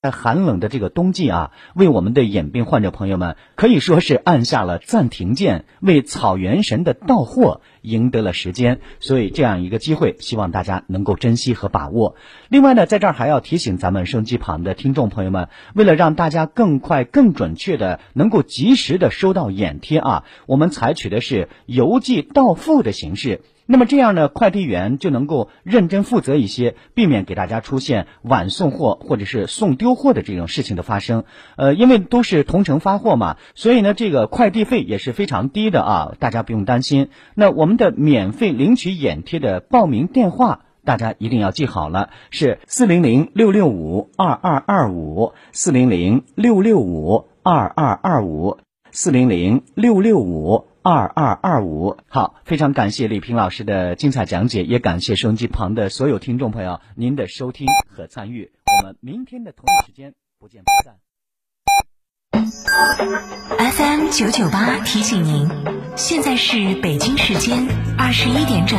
在寒冷的这个冬季啊，为我们的眼病患者朋友们可以说是按下了暂停键，为草原神的到货赢得了时间。所以这样一个机会，希望大家能够珍惜和把握。另外呢，在这儿还要提醒咱们收音机旁的听众朋友们，为了让大家更快、更准确的能够及时的收到眼贴啊，我们采取的是邮寄到付的形式。那么这样呢，快递员就能够认真负责一些，避免给大家出现晚送货或者是送丢货的这种事情的发生。呃，因为都是同城发货嘛，所以呢，这个快递费也是非常低的啊，大家不用担心。那我们的免费领取眼贴的报名电话，大家一定要记好了，是四零零六六五二二二五，四零零六六五二二二五，四零零六六五。二二二五，好，非常感谢李平老师的精彩讲解，也感谢收音机旁的所有听众朋友您的收听和参与。我们明天的同一时间不见不散。FM 九九八提醒您，现在是北京时间二十一点整。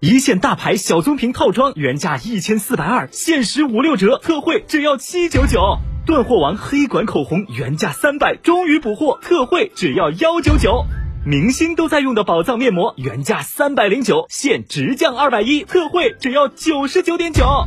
一线大牌小棕瓶套装原价一千四百二，限时五六折，特惠只要七九九。断货王黑管口红原价三百，终于补货，特惠只要幺九九。明星都在用的宝藏面膜原价三百零九，现直降二百一，特惠只要九十九点九。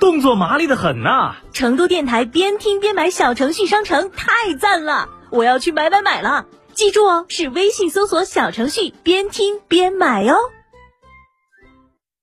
动作麻利的很呐！成都电台边听边买小程序商城太赞了，我要去买买买了！记住哦，是微信搜索小程序边听边买哦。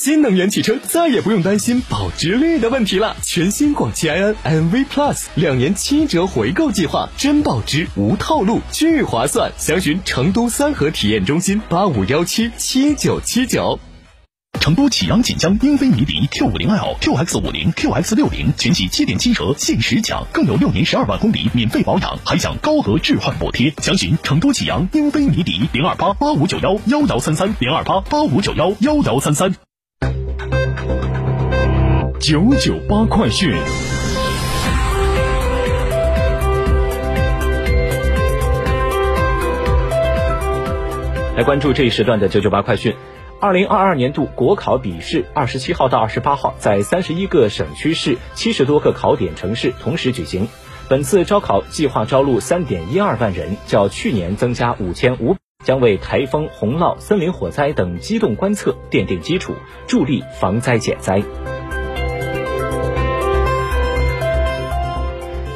新能源汽车再也不用担心保值率的问题了。全新广汽埃安 MV Plus 两年七折回购计划，真保值无套路，巨划算！详询成都三河体验中心八五幺七七九七九。成都启阳锦江英菲尼迪 Q 五零 L、QX 五零、QX 六零全系七点七折限时抢，更有六年十二万公里免费保养，还享高额置换补贴。详询成都启阳英菲尼迪零二八八五九幺幺幺三三零二八八五九幺幺幺三三。九九八快讯，来关注这一时段的九九八快讯。二零二二年度国考笔试，二十七号到二十八号在三十一个省区市、七十多个考点城市同时举行。本次招考计划招录三点一二万人，较去年增加五千五，将为台风、洪涝、森林火灾等机动观测奠定基础，助力防灾减灾。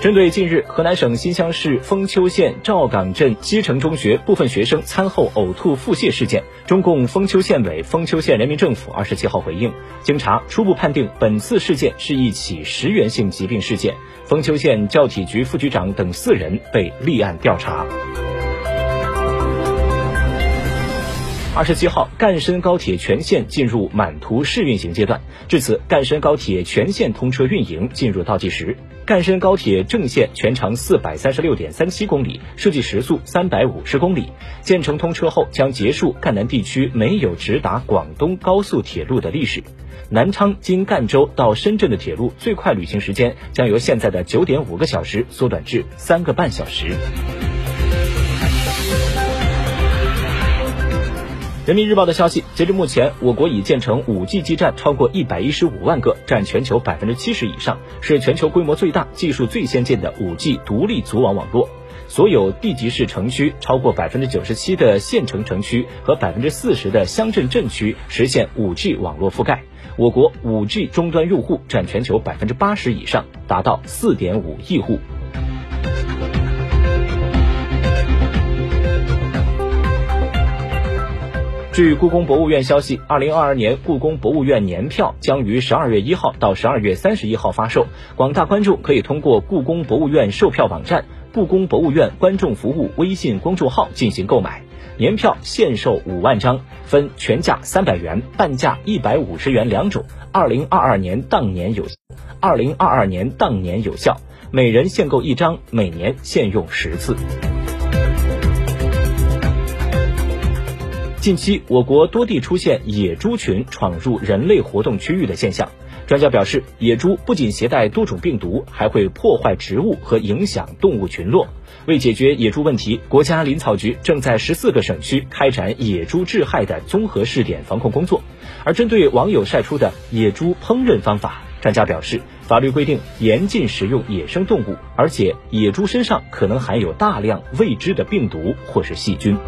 针对近日河南省新乡市封丘县赵岗镇西城中学部分学生餐后呕吐腹泻事件，中共封丘县委、封丘县人民政府二十七号回应，经查，初步判定本次事件是一起食源性疾病事件，封丘县教体局副局长等四人被立案调查。二十七号，赣深高铁全线进入满图试运行阶段，至此，赣深高铁全线通车运营进入倒计时。赣深高铁正线全长四百三十六点三七公里，设计时速三百五十公里。建成通车后，将结束赣南地区没有直达广东高速铁路的历史。南昌经赣州到深圳的铁路最快旅行时间将由现在的九点五个小时缩短至三个半小时。人民日报的消息，截至目前，我国已建成 5G 基站超过一百一十五万个，占全球百分之七十以上，是全球规模最大、技术最先进的 5G 独立组网网络。所有地级市城区超过百分之九十七的县城城区和百分之四十的乡镇镇区实现 5G 网络覆盖。我国 5G 终端用户占全球百分之八十以上，达到四点五亿户。据故宫博物院消息，二零二二年故宫博物院年票将于十二月一号到十二月三十一号发售，广大观众可以通过故宫博物院售票网站、故宫博物院观众服务微信公众号进行购买。年票限售五万张，分全价三百元、半价一百五十元两种。二零二二年当年有，二零二二年当年有效，每人限购一张，每年限用十次。近期，我国多地出现野猪群闯入人类活动区域的现象。专家表示，野猪不仅携带多种病毒，还会破坏植物和影响动物群落。为解决野猪问题，国家林草局正在十四个省区开展野猪致害的综合试点防控工作。而针对网友晒出的野猪烹饪方法，专家表示，法律规定严禁食用野生动物，而且野猪身上可能含有大量未知的病毒或是细菌。